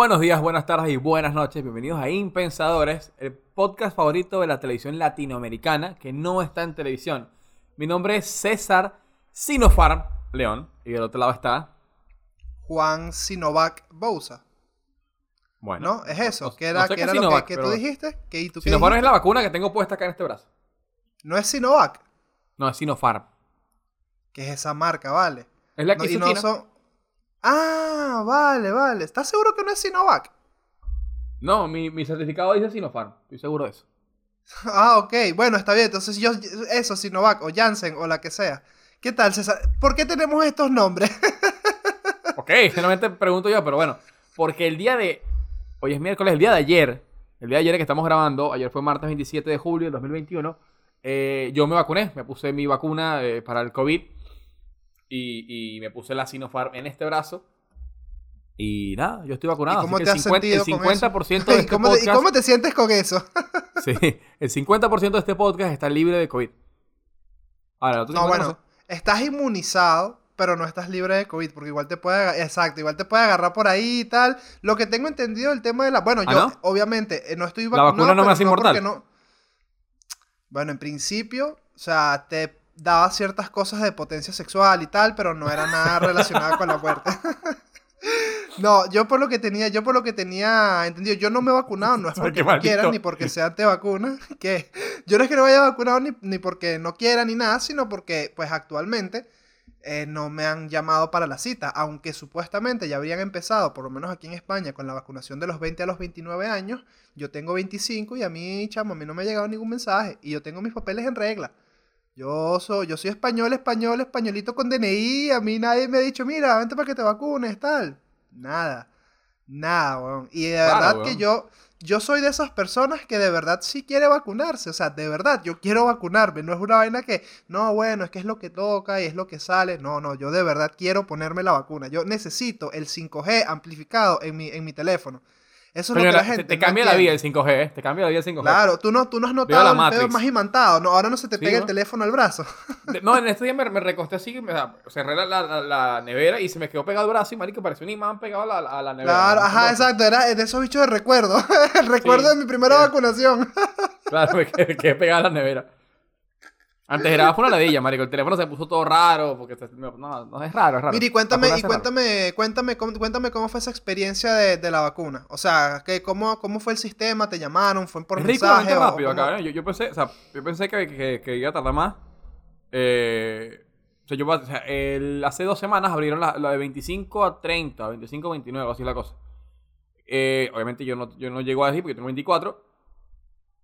Buenos días, buenas tardes y buenas noches. Bienvenidos a Impensadores, el podcast favorito de la televisión latinoamericana que no está en televisión. Mi nombre es César Sinopharm León y del otro lado está. Juan Sinovac Bouza. Bueno, ¿No? Es eso. ¿Qué no era, sé qué qué era es lo que, tú dijiste? ¿Qué, ¿y tú qué Sinopharm es la vacuna que tengo puesta acá en este brazo. No es Sinovac, No, es Sinopharm. que es esa marca, vale. Es la No, que y hizo no China. son... Ah, vale, vale. ¿Estás seguro que no es Sinovac? No, mi, mi certificado dice Sinopharm. Estoy seguro de eso. Ah, ok. Bueno, está bien. Entonces yo, eso, Sinovac o Janssen o la que sea. ¿Qué tal, César? ¿Por qué tenemos estos nombres? Ok, generalmente pregunto yo, pero bueno, porque el día de. Hoy es miércoles, el día de ayer, el día de ayer que estamos grabando, ayer fue martes 27 de julio del 2021, eh, yo me vacuné, me puse mi vacuna eh, para el COVID y, y me puse la Sinopharm en este brazo. Y nada, yo estoy vacunado. ¿Y cómo así te que has el 50%, sentido el con eso? 50% de ¿Y cómo, te, y podcast. cómo te sientes con eso? Sí, el 50% de este podcast está libre de COVID. Ahora, ¿tú No, bueno, estás inmunizado, pero no estás libre de COVID, porque igual te puede exacto, igual te puede agarrar por ahí y tal. Lo que tengo entendido el tema de la, bueno, ¿Ah, yo no? obviamente eh, no estoy ¿La vacunado, vacuna no me hace inmortal? Bueno, en principio, o sea, te daba ciertas cosas de potencia sexual y tal, pero no era nada relacionado con la muerte. No, yo por lo que tenía, yo por lo que tenía entendido, yo no me he vacunado, no es porque no quiera, ni porque sea antivacuna, que yo no es que no vaya vacunado ni, ni porque no quiera ni nada, sino porque pues actualmente eh, no me han llamado para la cita, aunque supuestamente ya habrían empezado, por lo menos aquí en España, con la vacunación de los 20 a los 29 años, yo tengo 25 y a mí, chamo, a mí no me ha llegado ningún mensaje y yo tengo mis papeles en regla. Yo soy, yo soy español, español, españolito con DNI. A mí nadie me ha dicho, mira, vente para que te vacunes, tal. Nada. Nada, weón. Y de Claro, verdad weón. que yo, yo soy de esas personas que de verdad sí quiere vacunarse. O sea, de verdad, yo quiero vacunarme. No es una vaina que, no, bueno, es que es lo que toca y es lo que sale. No, no, yo de verdad quiero ponerme la vacuna. Yo necesito el 5G amplificado en mi, en mi teléfono. Eso es Coño, lo que la te- gente te no cambia la vida el 5G, ¿eh? Te cambia la vida el 5G. Claro, tú no, tú no has notado el pedo más imantado. No, ahora no se te Sí, pega el teléfono al brazo. No, en este día me, me recosté así, me, cerré la, la- la nevera y se me quedó pegado el brazo y marico pareció un imán pegado a la, a la nevera. Claro, ¿no? ajá, exacto, era de esos bichos de recuerdo. El recuerdo Sí, de mi primera sí. vacunación. Claro, me quedé, quedé pegado a la nevera. Antes era fue una ladilla, marico. El teléfono se puso todo raro porque se- no, no, es raro, es raro. Mira, y cuéntame, y cuéntame, cuéntame, cómo, cuéntame cómo fue esa experiencia de, de la vacuna. O sea, que, cómo, ¿cómo fue el sistema? ¿Te llamaron? ¿Fue por es mensaje? o- o rápido cómo? ¿eh? yo, yo pensé, o sea, yo pensé que, que, que iba a tardar más. Eh, o sea, yo, o sea, el- hace dos semanas abrieron la, la de 25 a 30, 25 a 29, así es la cosa. Eh, obviamente yo no, yo no llego a decir porque yo tengo 24.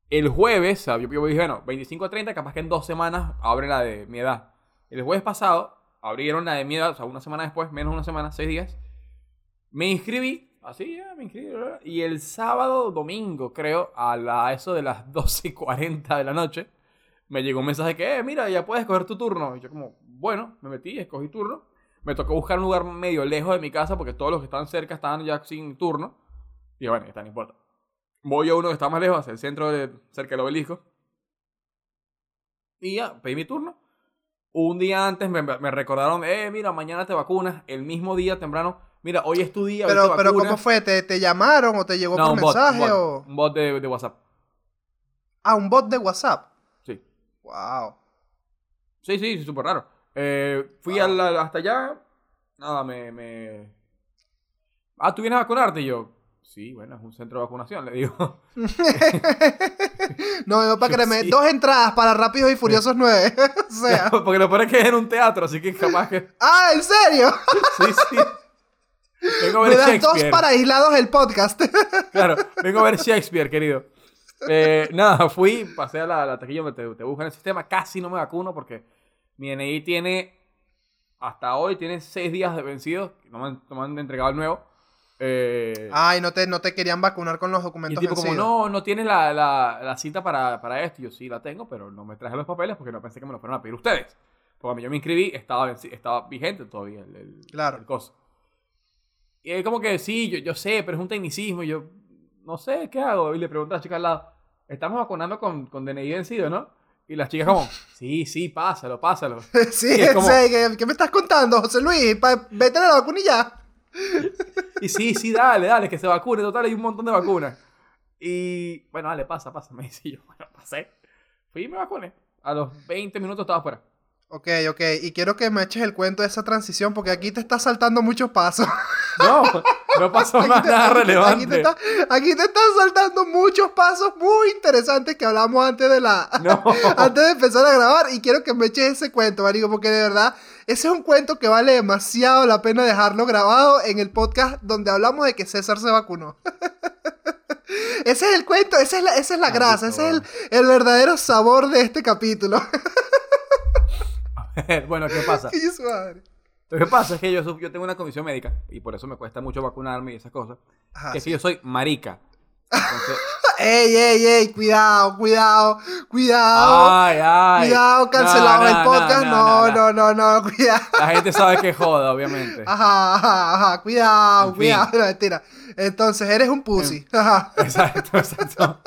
El jueves, yo, yo dije, bueno, 25 a 30, capaz que en dos semanas abre la de mi edad. El jueves pasado abrieron la de mi edad, o sea, una semana después, menos una semana, seis días. Me inscribí, así, ya, me inscribí. Y el sábado, domingo, creo, a la, eso de las 12 y 40 de la noche, me llegó un mensaje que, eh, mira, ya puedes escoger tu turno. Y yo como, bueno, me metí, escogí turno. Me tocó buscar un lugar medio lejos de mi casa porque todos los que estaban cerca estaban ya sin turno. Y yo, bueno, está, no importa. Voy a uno que está más lejos, hacia el centro, de, cerca del obelisco. Y ya, pedí mi turno. Un día antes me, me recordaron, eh, mira, mañana te vacunas. El mismo día temprano, mira, hoy es tu día. Pero, pero. ¿cómo fue? ¿Te, te llamaron o te llegó No, por un bot, mensaje? un bot, o... un bot de, de WhatsApp. Ah, un bot de WhatsApp. Sí. Wow. Sí, sí, súper raro. Eh, fui Wow. a la- hasta allá. Nada, me, me. Ah, ¿tú vienes a vacunarte? Y yo, sí, bueno, es un centro de vacunación, le digo. no, para créeme, Sí. dos entradas para Rápidos y Furiosos 9. o sea. Porque lo peor es que es en un teatro, así que capaz que. ah, ¿en serio? Sí, sí. Vengo a Me ver das dos para aislados el podcast. Claro, vengo a ver Shakespeare, querido. Eh, nada, fui, pasé a la, la taquilla te, te buscan el sistema. Casi no me vacuno porque mi DNI tiene, hasta hoy, tiene seis días de vencido. No me no me han entregado el nuevo. Eh, Ay, no te, no te querían vacunar con los y documentos el tipo como, no, no tienes la, la, la cita para, para esto. Y yo sí la tengo, pero no me traje los papeles porque no pensé que me lo fueran a pedir ustedes. Porque yo me inscribí, estaba, estaba vigente todavía el, el, Claro. el coso. Y él como que, sí, yo, yo sé, pero es un tecnicismo. Y yo, no sé, ¿qué hago? Y le pregunto a la chica al lado, estamos vacunando con, con DNI vencido, ¿no? Y las chicas como, sí, sí, pásalo, pásalo. sí, y como- sé, ¿qué, qué me estás contando, José Luis? Pa- vete a la vacuna y sí, sí, dale, dale, que se vacune. Total, hay un montón de vacunas. Y bueno, dale, pasa, pasa. Me dice yo, bueno, pasé. Fui y me vacuné. A los 20 minutos estaba afuera. Ok, ok. Y quiero que me eches el cuento de esa transición porque aquí te está saltando muchos pasos. No, no pasó Aquí más te- nada aquí te- relevante. Aquí te, está- aquí te están saltando muchos pasos muy interesantes que hablamos antes de la... No. Antes de empezar a grabar y quiero que me eches ese cuento, marico, porque de verdad ese es un cuento que vale demasiado la pena dejarlo grabado en el podcast donde hablamos de que César se vacunó. ese es el cuento, esa es la, esa es la grasa, ese es el, el verdadero sabor de este capítulo. bueno, ¿qué pasa? Y su madre. Lo que pasa es que yo, yo tengo una condición médica y por eso me cuesta mucho vacunarme y esas cosas. Ajá, que es sí. que yo soy marica. Entonces, ey, ey, ey, cuidado, cuidado, cuidado. ay, ay. Cuidado, cancelado No, el no, podcast. no, No, no, no, cuidado. La gente sabe que joda, obviamente. Ajá, ajá, ajá, cuidado, En fin. cuidado. No, mentira. Entonces, eres un pussy. Ajá. Exacto, exacto.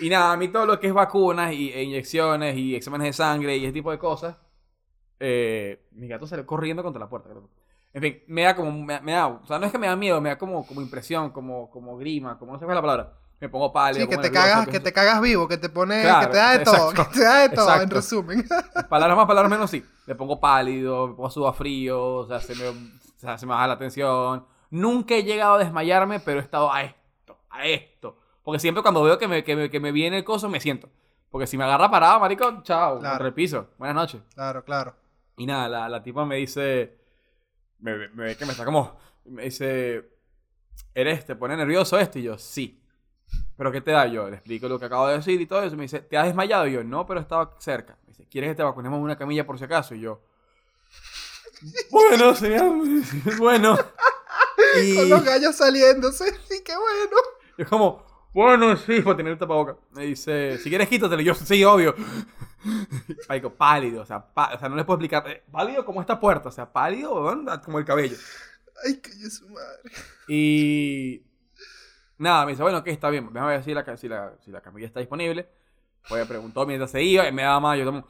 Y nada, a mí todo lo que es vacunas y, e inyecciones y exámenes de sangre y ese tipo de cosas, eh, mi gato salió corriendo contra la puerta. creo. En fin, me da como, me, me da, o sea, no es que me da miedo, me da como, como impresión, como, como grima, como no sé cuál es la palabra. Me pongo pálido. Sí, que te nervioso, cagas, que te cagas vivo, que te pone, Claro, que te da de todo, exacto, que te da de todo, en exacto. resumen. Palabras más, palabras menos, sí. Me pongo pálido, me pongo sudar frío, o sea, se me, o sea, se me baja la tensión. Nunca he llegado a desmayarme, pero he estado a esto, a esto. Porque siempre cuando veo que me, que me, que me viene el coso, me siento. Porque si me agarra parado, marico, chao, Claro. repiso. Buenas noches. Claro, claro. Y nada, la, la tipa me dice, me, ve- me ve que me está como, me dice, ¿eres, te pone nervioso esto? Y yo, sí. ¿Pero qué te da? Yo le explico lo que acabo de decir y todo eso. Me dice, ¿te has desmayado? Y yo, no, pero estaba cerca. Me dice, ¿quieres que te vacunemos en una camilla por si acaso? Y yo, bueno, señor, bueno. Con Y los gallos saliéndose, sí, qué bueno. yo como, bueno, sí, para tener el tapaboca. Me dice, si quieres quítatelo. Yo, sí, obvio. Marico, pálido, o sea, o sea, no les puedo explicar. eh, pálido como esta puerta, o sea, pálido weón, como el cabello. Ay, que su madre. Y nada, me dice, bueno, que está bien, déjame ver si la, si la, si la camilla está disponible. Pues me preguntó mientras se iba y me daba más, yo.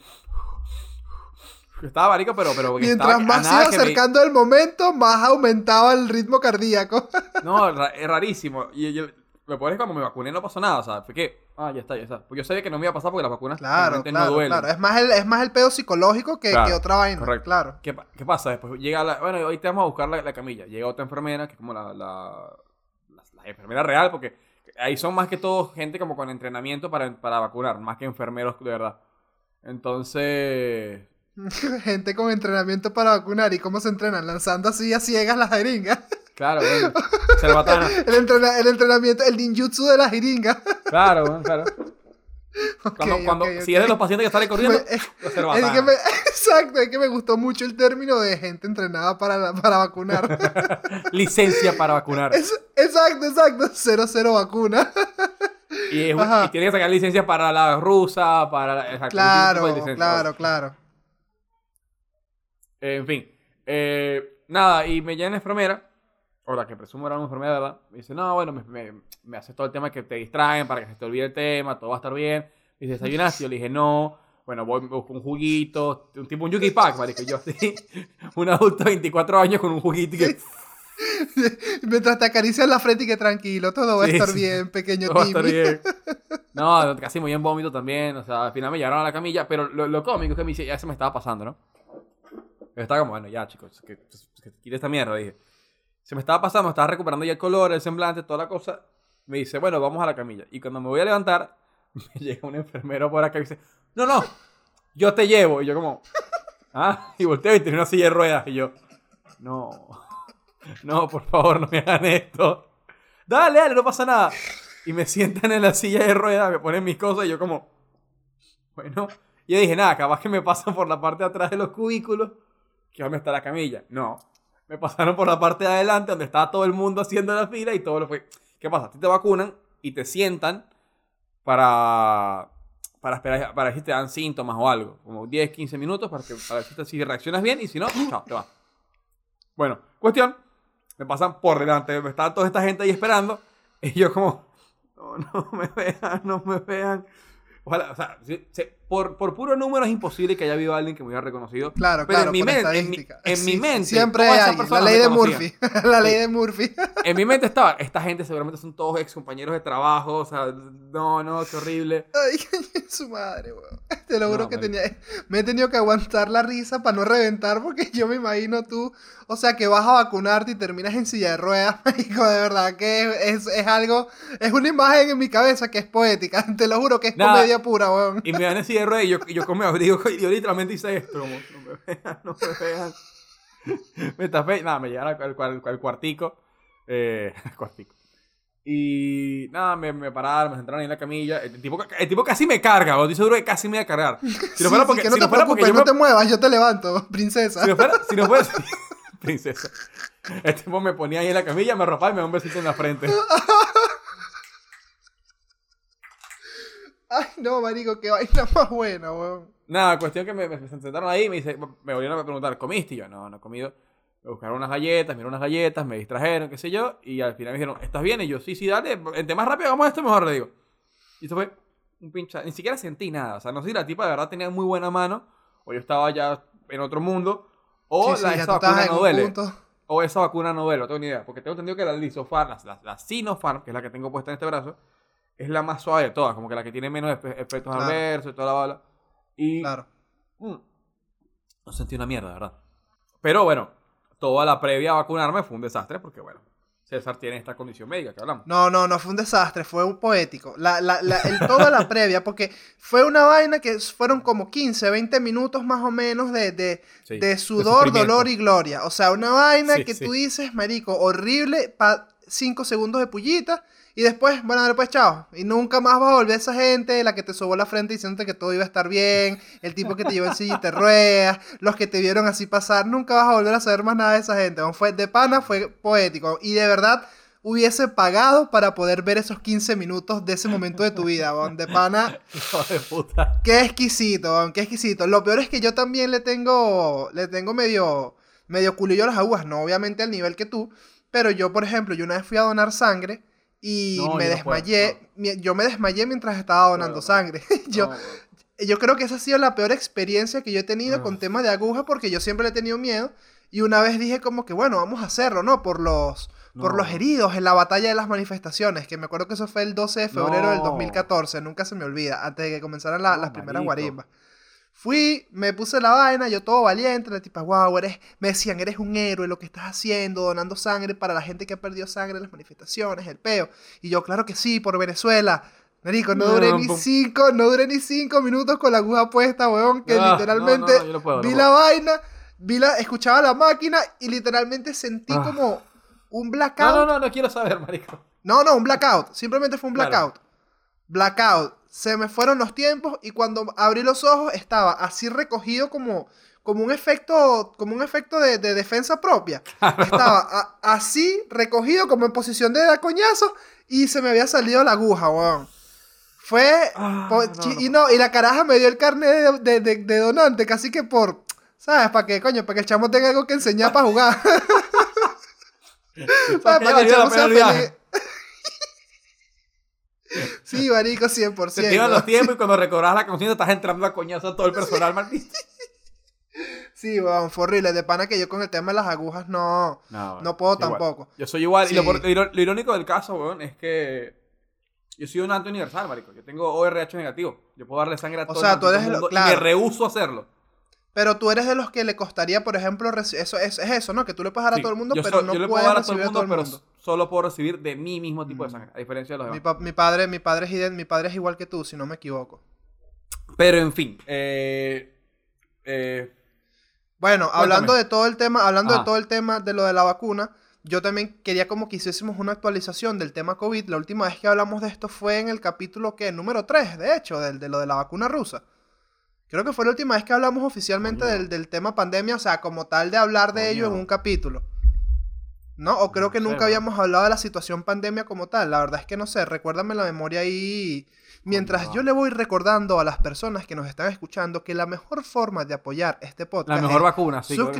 Estaba marico, pero... pero Mientras estaba, más se iba que me- acercando el momento, más aumentaba el ritmo cardíaco. No, es rarísimo. Y yo, me pones cuando me vacuné no pasó nada, o sea, fue que... Ah, ya está, ya está. Porque yo sabía que no me iba a pasar porque las vacunas Claro, claro, no duelen. claro. Es más, el, es más el pedo psicológico que, Claro, que otra vaina. correcto. Claro. ¿Qué, qué pasa? Después llega la... Bueno, hoy te vamos a buscar la, la camilla. Llega otra enfermera, que es como la, la, la- la enfermera real, porque ahí son más que todo gente como con entrenamiento para, para vacunar, más que enfermeros de verdad. Entonces... Gente con entrenamiento para vacunar. ¿Y cómo se entrenan? Lanzando así a ciegas las jeringas. Claro, bueno. Cerbatana. El, entrena- el entrenamiento, el ninjutsu de la jeringa. Claro, bueno, claro. Cuando, cuando, Si es de los pacientes que salen corriendo, Me- la es cerbatana. que me- exacto, es que me gustó mucho el término de gente entrenada para, la- para vacunar. Licencia para vacunar. Es- exacto, exacto. Cero, cero vacuna. Y, es- y tiene que sacar licencia para la rusa, para la... exacto, Claro, licencia. claro, claro. En fin. eh, nada, y me llama la enfermera, o la que presumo era una enfermera, ¿verdad? Me dice, no, bueno, me, me, me hace todo el tema que te distraen para que se te olvide el tema, todo va a estar bien. Me dice, ¿desayunaste? Yo le dije, no. Bueno, voy, busco un juguito, un tipo un Yuki Pack, marico. Yo así, un adulto de 24 años con un juguito y que Mientras te acaricias la frente y que tranquilo, todo va a estar sí. bien, pequeño todo va a estar Timmy. bien. No, casi muy en vómito también. O sea, al final me llevaron a la camilla, pero lo, lo cómico es que me dice, ya se me estaba pasando, ¿no? Yo estaba como, bueno, ya, chicos, que, que esta mierda, dije. Se me estaba pasando, estaba recuperando ya el color, el semblante, toda la cosa. Me dice, bueno, vamos a la camilla. Y cuando me voy a levantar, me llega un enfermero por acá y dice, no, no, yo te llevo. Y yo como, ah, y volteo y tenía una silla de ruedas. Y yo, no, no, por favor, no me hagan esto. Dale, dale, no pasa nada. Y me sientan en la silla de ruedas, me ponen mis cosas y yo como, bueno. Y yo dije, nada, capaz que me pasan por la parte de atrás de los cubículos, que donde está la camilla. No. Me pasaron por la parte de adelante, donde estaba todo el mundo haciendo la fila y todo lo fue. ¿Qué pasa? A ti te vacunan y te sientan para, para esperar, para si te dan síntomas o algo. Como 10, 15 minutos para, que, para ver si, reaccionas bien y si no, chao, te vas. Bueno, cuestión. Me pasan por delante. Me estaba toda esta gente ahí esperando. Y yo como, no, no me vean, no me vean. Ojalá, o sea, si- por, por puro número es imposible que haya habido alguien que me hubiera reconocido. Claro, Pero claro, en mi, por men- en mi, mente. Siempre hay alguien. La ley de. Murphy. la ley de Murphy. En mi mente estaba, esta gente seguramente son todos ex compañeros de trabajo, o sea, no, no, qué horrible. Ay, su madre, weón. Te lo juro No, que tenía. Me he tenido que aguantar la risa para no reventar, porque yo me imagino tú. O sea, que vas a vacunarte y terminas en silla de ruedas, marico. De verdad que es, es algo. Es una imagen en mi cabeza que es poética. Te lo juro que es Nada. comedia pura, weón. Y me dan ese de y yo, yo con mi abrigo, y yo literalmente hice esto, como, no me vean, no me vean. Me tapé, nada, me llegaron al, al- al cuartico, eh, al cuartico. Y nada, me, me pararon, me sentaron ahí en la camilla. El tipo, el tipo casi me carga, o estoy seguro que casi me iba a cargar. Si no Sí, fuera sí, porque, que no si te no fuera porque yo no me- te muevas, yo te levanto, princesa. si no fuera, si no fuera, princesa. El tipo me ponía ahí en la camilla, me arropaba y me daba un besito en la frente. Ay, no, marico, qué vaina más buena, weón. Nada, cuestión que me, me sentaron ahí y me, dice, me volvieron a preguntar, ¿comiste? Y yo, no, no he comido. Me buscaron unas galletas, me dieron unas galletas, me distrajeron, qué sé yo. Y al final me dijeron, ¿estás bien? Y yo, sí, sí, dale. Entre más rápido hagamos esto, mejor le digo. Y eso fue un pincha. Ni siquiera sentí nada. O sea, no sé si la tipa de verdad tenía muy buena mano, o yo estaba ya en otro mundo, o Sí, la, sí, esa vacuna no duele. punto. O esa vacuna no duele, no tengo ni idea. Porque tengo entendido que la Lisofarm, la, la, la Sinopharm, que es la que tengo puesta en este brazo, es la más suave de todas. Como que la que tiene menos efe- efectos Claro. adversos y toda la bala. Y Claro. mm, no sentí una mierda, ¿verdad? Pero bueno, toda la previa a vacunarme fue un desastre porque, bueno, César tiene esta condición médica que hablamos. No, no, no fue un desastre, fue un poético. La, la, la, el, toda la previa, porque fue una vaina que fueron como 15, 20 minutos más o menos de, de, Sí, de de sudor, dolor y gloria. O sea, una vaina Sí, que sí. tú dices, marico, horrible, pa 5 segundos de pullita. Y después, bueno, después, chao. Y nunca más vas a volver esa gente, la que te sobó la frente diciéndote que todo iba a estar bien, el tipo que te llevó en silla y te ruedas, los que te vieron así pasar, nunca vas a volver a saber más nada de esa gente. weón. Fue de pana, fue poético. Y de verdad, hubiese pagado para poder ver esos 15 minutos de ese momento de tu vida, weón. De pana, Hijo de puta. Qué exquisito, qué exquisito. Lo peor es que yo también le tengo, le tengo medio, medio culillo a las aguas, no obviamente al nivel que tú, pero yo, por ejemplo, yo una vez fui a donar sangre y No, me yo no puedo, desmayé, yo me desmayé mientras estaba donando sangre. yo, yo creo que esa ha sido la peor experiencia que yo he tenido Ah. con temas de aguja porque yo siempre le he tenido miedo y una vez dije como que bueno, vamos a hacerlo, ¿no? Por los, por los heridos en la batalla de las manifestaciones, que me acuerdo que eso fue el 12 de febrero del No. 2014, nunca se me olvida, antes de que comenzaran la- las primeras guarimbas. Fui, me puse la vaina, yo todo valiente, la tipa, wow, eres, me decían, eres un héroe, lo que estás haciendo, donando sangre para la gente que ha perdido sangre en las manifestaciones, el peo. Y yo, claro que sí, por Venezuela. Marico, no No, duré no, ni cinco, no duré ni cinco minutos con la aguja puesta, weón, que Ah, literalmente no, no, yo no puedo, vi la vaina, vi la, escuchaba la máquina y literalmente sentí Ah. como un blackout. No, no, no, no quiero saber, marico. No, no, un blackout. Simplemente fue un Claro. blackout. Se me fueron los tiempos y cuando abrí los ojos estaba así recogido como, como un efecto, como un efecto de, de defensa propia. Estaba a- así recogido como en posición de dar coñazo y se me había salido la aguja, weón. Fue... Ah, po- no. Y no, y la caraja me dio el carnet de, de- de- de donante, casi que por... ¿Sabes? Para que, coño, para que el chamo tenga algo que enseñar para jugar. ¿Sabes? Para que el chamo sea feliz. Sí, marico, 100%. Se te iban los tiempos y cuando recobrabas la conciencia estás entrando a coñazo a todo el personal, maldito. Sí, weón, fue horrible. De pana que yo con el tema de las agujas no, No, no puedo soy igual. tampoco. Yo soy igual. Y lo, Sí. por- lo iro- lo irónico del caso, weón, es que yo soy un donante universal, marico. Yo tengo ORH negativo. Yo puedo darle sangre a todo sea, el tú eres mundo y claro. me rehuso a hacerlo. Pero tú eres de los que le costaría, por ejemplo, eso es, es eso, ¿no? Que tú le puedes dar a Sí, todo el mundo, yo pero so- no yo le puedo puedes dar a todo el a todo mundo, el mundo. Solo puedo recibir de mi mismo tipo de Mm. sangre, a diferencia de los Mi, demás. pa- mi padre, mi padre es ident- mi padre es igual que tú, si no me equivoco. Pero en fin, eh, eh, Bueno, hablando de todo el tema, hablando de todo el tema de lo de la vacuna, yo también quería como que hiciésemos una actualización del tema COVID. La última vez que hablamos de esto fue en el capítulo que número 3, de hecho, del, de lo de la vacuna rusa. Creo que fue la última vez que hablamos oficialmente del, del tema pandemia, o sea, como tal de hablar de ello en un capítulo. ¿No? O creo que nunca habíamos hablado de la situación pandemia como tal. La verdad es que no sé, recuérdame la memoria ahí. Mientras yo le voy recordando a las personas que nos están escuchando que la mejor forma de apoyar este podcast La mejor es- vacuna, sí, claro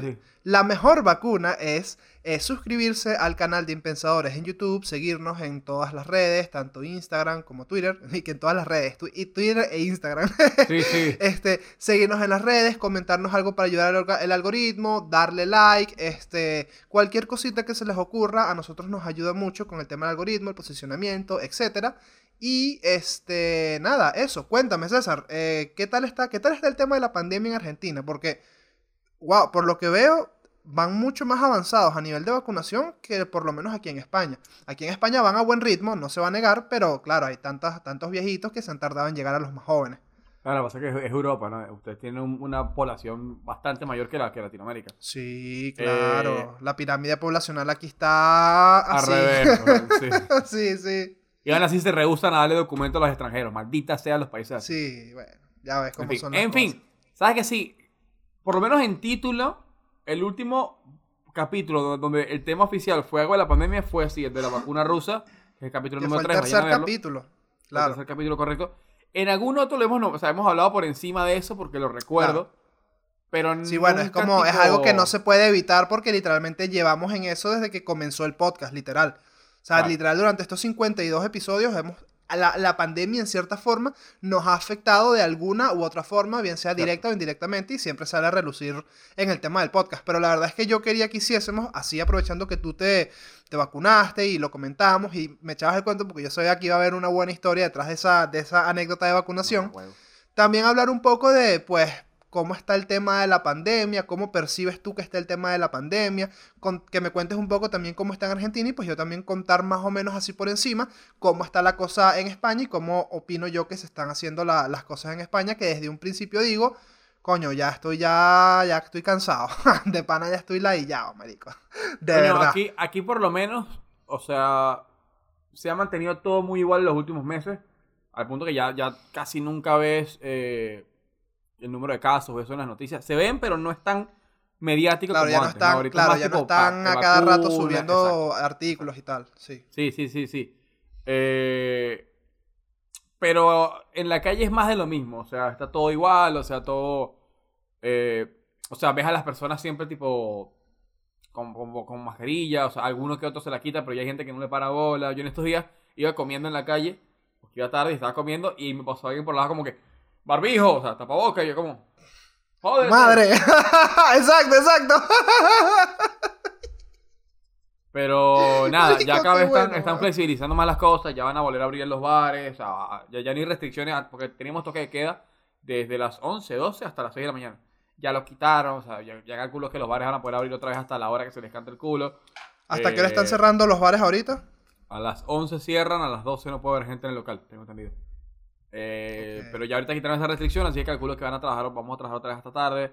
la mejor vacuna es eh, suscribirse al canal de Impensadores en YouTube, seguirnos en todas las redes, tanto Instagram como Twitter, y que en todas las redes, tu- y Twitter e Instagram. Sí, sí. este, seguirnos en las redes, comentarnos algo para ayudar al el algoritmo, darle like, este, cualquier cosita que se les ocurra, a nosotros nos ayuda mucho con el tema del algoritmo, el posicionamiento, etcétera. Y este, nada, eso, cuéntame César, eh, ¿qué tal está, qué tal está el tema de la pandemia en Argentina? Porque, wow, por lo que veo, van mucho más avanzados a nivel de vacunación que por lo menos aquí en España. Aquí en España van a buen ritmo, no se va a negar, pero claro, hay tantas, tantos viejitos que se han tardado en llegar a los más jóvenes. Claro, pasa que es, Europa, ¿no? Ustedes tienen un- una población bastante mayor que, la, que Latinoamérica. Sí, claro. Eh, la pirámide poblacional aquí está Al revés. sí, sí. Y aún así se rehusan a darle documentos a los extranjeros. Maldita sean los países así. Sí, bueno, ya ves cómo En fin, son las en fin, ¿sabes que sí? Por lo menos en título, el último capítulo do- donde el tema oficial fue algo de la pandemia fue así, el de la vacuna rusa, el capítulo. Que fue número el 3. tercer capítulo. El Claro. tercer capítulo correcto. En algún otro lo hemos, o sea, hemos hablado por encima de eso porque lo recuerdo. Pero Sí, bueno, es como, es algo que no se puede evitar porque literalmente llevamos en eso desde que comenzó el podcast, literal. O sea, literal, durante estos 52 episodios hemos... La, la pandemia, en cierta forma, nos ha afectado de alguna u otra forma, bien sea directa o indirectamente, y siempre sale a relucir en el tema del podcast. Pero la verdad es que yo quería que hiciésemos, así aprovechando que tú te, te vacunaste y lo comentamos y me echabas el cuento porque yo sabía que iba a haber una buena historia detrás de esa, de esa anécdota de vacunación. No, huevo. También hablar un poco de, pues, cómo está el tema de la pandemia, cómo percibes tú que está el tema de la pandemia, con- que me cuentes un poco también cómo está en Argentina y pues yo también contar más o menos así por encima cómo está la cosa en España y cómo opino yo que se están haciendo la- las cosas en España, que desde un principio digo, coño, ya estoy ya, ya estoy cansado, de pana ya estoy ladillado, marico, de verdad. Aquí, aquí por lo menos, o sea, se ha mantenido todo muy igual en los últimos meses, al punto que ya, ya casi nunca ves eh, el número de casos, eso en las noticias. Se ven, pero no es tan mediático Claro, como ya no antes, están, Ahorita claro, ya no están a cada rato subiendo exacto. artículos y tal, sí. Sí, sí, sí, sí. Eh, pero en la calle es más de lo mismo, o sea, está todo igual, o sea, todo... eh, o sea, ves a las personas siempre tipo con, con, con mascarilla, o sea, algunos que otros se la quitan, pero ya hay gente que no le para bola. Yo en estos días iba comiendo en la calle, porque iba tarde y estaba comiendo, y me pasó alguien por la como que, barbijo, o sea, tapaboca, y yo como, joder. Madre, exacto, exacto. Pero nada, ya cada vez están, bueno, están weón. flexibilizando más las cosas, ya van a volver a abrir los bares, o sea, ya, ya ni restricciones, porque teníamos toque de queda desde las 11, 12 hasta las 6 de la mañana. Ya lo quitaron, o sea, ya, ya calculo que los bares van a poder abrir otra vez hasta la hora que se les cante el culo. ¿Hasta Eh, qué hora están cerrando los bares ahorita? A las 11 cierran, a las 12 no puede haber gente en el local, tengo entendido. Eh. Pero ya ahorita quitaron esa restricción, así que calculo que van a trabajar, vamos a trabajar otra vez hasta tarde.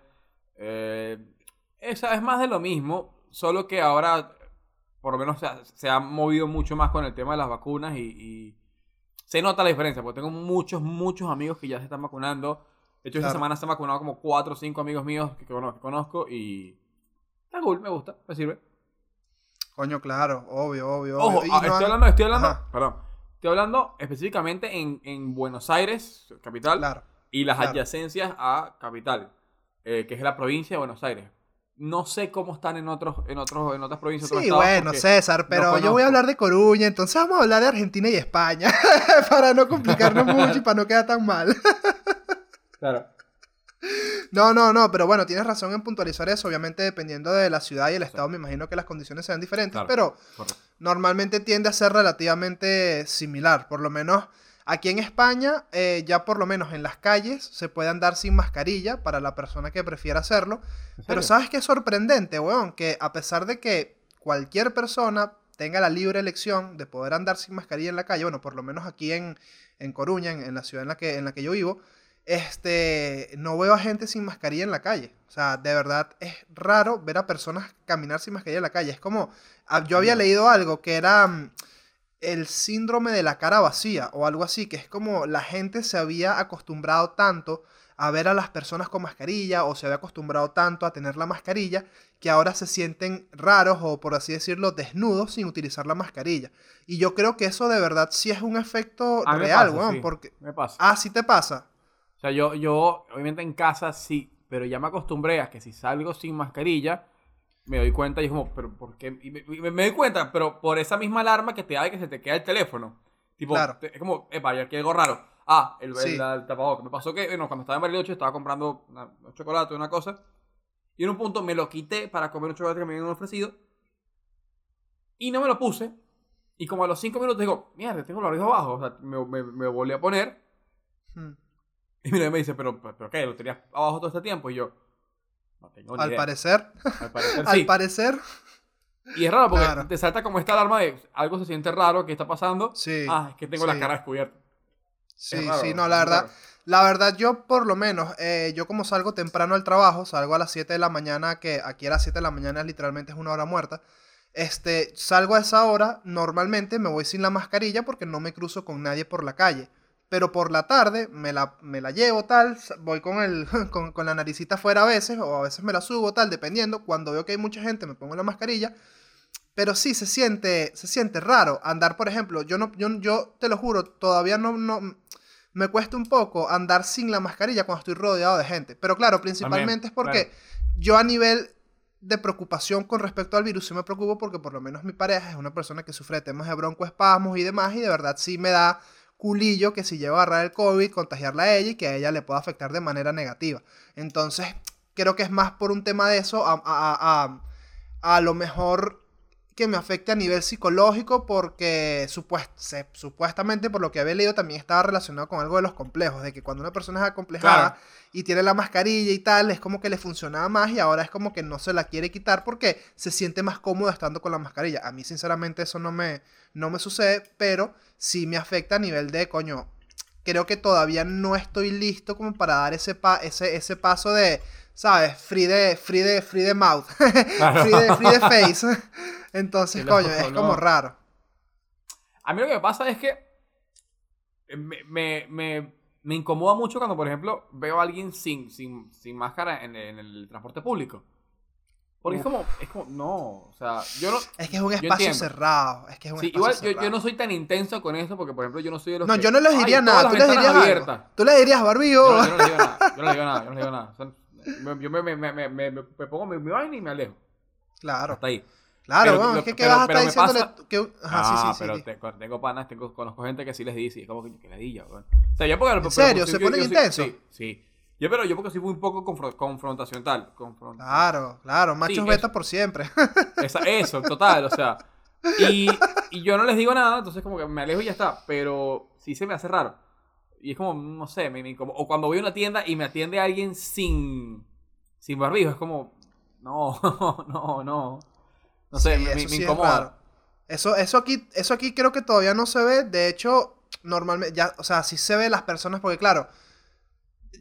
Eh, esa es más de lo mismo, solo que ahora, por lo menos, se ha, se ha movido mucho más con el tema de las vacunas y, y se nota la diferencia, porque tengo muchos, muchos amigos que ya se están vacunando. De hecho, esta semana se han vacunado como 4 o 5 amigos míos que, cono- que conozco y está cool, me gusta, me sirve. Coño, claro, obvio, obvio. Ojo, obvio. Y ah, no estoy han- hablando, estoy hablando, Ajá. perdón, estoy hablando específicamente en, en Buenos Aires, capital, Claro. y las claro. adyacencias a capital, eh, que es la provincia de Buenos Aires. No sé cómo están en otros, en otros, en otras provincias. Sí, bueno, César, pero yo voy a hablar de Coruña, entonces vamos a hablar de Argentina y España, para no complicarnos mucho y para no quedar tan mal. Claro. No, no, no, pero bueno, tienes razón en puntualizar eso, obviamente dependiendo de la ciudad y el estado, me imagino que las condiciones sean diferentes, Claro. pero correcto. normalmente tiende a ser relativamente similar. Por lo menos aquí en España, eh, ya por lo menos en las calles se puede andar sin mascarilla para la persona que prefiera hacerlo. ¿En Pero? ¿sabes qué es sorprendente, weón? Que a pesar de que cualquier persona tenga la libre elección de poder andar sin mascarilla en la calle, bueno, por lo menos aquí en, en Coruña, en, en la ciudad en la, que, en la que yo vivo, este, no veo a gente sin mascarilla en la calle. O sea, de verdad es raro ver a personas caminar sin mascarilla en la calle. Es como, ah, yo había leído algo que era mm, el síndrome de la cara vacía o algo así, que es como la gente se había acostumbrado tanto a ver a las personas con mascarilla o se había acostumbrado tanto a tener la mascarilla que ahora se sienten raros o por así decirlo desnudos sin utilizar la mascarilla. Y yo creo que eso de verdad sí es un efecto real, weón, sí. porque... Me pasa. Ah, sí te pasa. Sea, yo, yo, obviamente en casa sí, pero ya me acostumbré a que si salgo sin mascarilla, me doy cuenta y es como, pero ¿por qué? Y me, y me doy cuenta, pero por esa misma alarma que te da de que se te queda el teléfono. Tipo, Claro. te- es como, epa, ya aquí hay algo raro. Ah, el, el, Sí. el tapabocas. Me pasó que, bueno, cuando estaba en Bariloche estaba comprando una- un chocolate, una cosa, y en un punto me lo quité para comer un chocolate que me habían ofrecido, y no me lo puse, y como a los cinco minutos digo, mierda, tengo el barriga abajo, o sea, me, me, me volví a poner, Hmm. Y mira, me dice, pero, pero ¿qué? ¿Lo tenías abajo todo este tiempo? Y yo, no tengo ni Al idea. parecer, Al parecer al parecer, y es raro porque Claro. te salta como esta alarma de algo se siente raro, ¿qué está pasando? sí. Ah, es que tengo la sí. cara descubierta. Sí, raro, sí, no, la verdad, raro. la verdad yo por lo menos, eh, yo como salgo temprano al trabajo, salgo a las 7 de la mañana, que aquí a las 7 de la mañana literalmente es una hora muerta, este, salgo a esa hora, normalmente me voy sin la mascarilla porque no me cruzo con nadie por la calle, pero por la tarde me la, me la llevo tal, voy con, el, con, con la naricita fuera a veces, o a veces me la subo tal, dependiendo, cuando veo que hay mucha gente me pongo la mascarilla, pero sí, se siente, se siente raro andar, por ejemplo, yo no, yo, yo te lo juro, todavía no, no, me cuesta un poco andar sin la mascarilla cuando estoy rodeado de gente. Pero claro, principalmente es porque yo a nivel de preocupación con respecto al virus sí me preocupo porque por lo menos mi pareja es una persona que sufre de temas de broncoespasmos y demás y de verdad sí me da culillo que si llego a agarrar el COVID, contagiarla a ella y que a ella le pueda afectar de manera negativa. Entonces, creo que es más por un tema de eso, a, a, a, a, a lo mejor que me afecte a nivel psicológico porque supuest- se- supuestamente por lo que había leído también estaba relacionado con algo de los complejos, de que cuando una persona es acomplejada Claro. y tiene la mascarilla y tal, es como que le funcionaba más y ahora es como que no se la quiere quitar porque se siente más cómodo estando con la mascarilla. A mí sinceramente eso no me, no me sucede, pero sí me afecta a nivel de, coño, creo que todavía no estoy listo como para dar ese, pa- ese, ese paso de, ¿sabes? Free de, free de, free de mouth, Claro. free, de, free de face. Entonces, coño, es ¿no? como raro. A mí lo que me pasa es que me, me, me, me incomoda mucho cuando, por ejemplo, veo a alguien sin, sin, sin máscara en, en el transporte público. Porque es como, es como, no, o sea, yo no... Es que es un Yo espacio cerrado. Es que es un Sí, espacio igual yo, cerrado. yo no soy tan intenso con eso porque, por ejemplo, yo no soy de los No, que, yo no les "Ay, diría nada. Tú les dirías abiertas". algo. Tú les dirías. Yo, no- yo no les digo nada, yo no les digo nada, yo no les digo nada. Me- yo me, me, me, me, pongo mi, mi vaina y me alejo. Claro, Hasta ahí. claro, Pero bueno, es que ¿qué pero- vas a estar diciéndole pasa- que... Ajá, ah, sí, sí, sí. pero sí. te- con- tengo panas, tengo, conozco gente que sí les dice, y como que, que ladilla, weón. O sea, yo porque... pero serio? ¿Se yo- ponen yo intensos? Sí, sí. Yo, pero yo porque soy un poco confro- confrontacional. confron- Claro, claro, machos Sí, beta por siempre. Esa- eso, total, o sea. Y, y yo no les digo nada, entonces como que me alejo y ya está. Pero sí se me hace raro. Y es como, no sé, me, me incomoda. O cuando voy a una tienda y me atiende alguien sin, sin barbijo, es como, no, no, no. No sé, Sí, me, sí incomoda. Eso, eso, aquí, eso aquí creo que todavía no se ve. De hecho, normalmente, ya, o sea, sí se ve las personas, porque claro,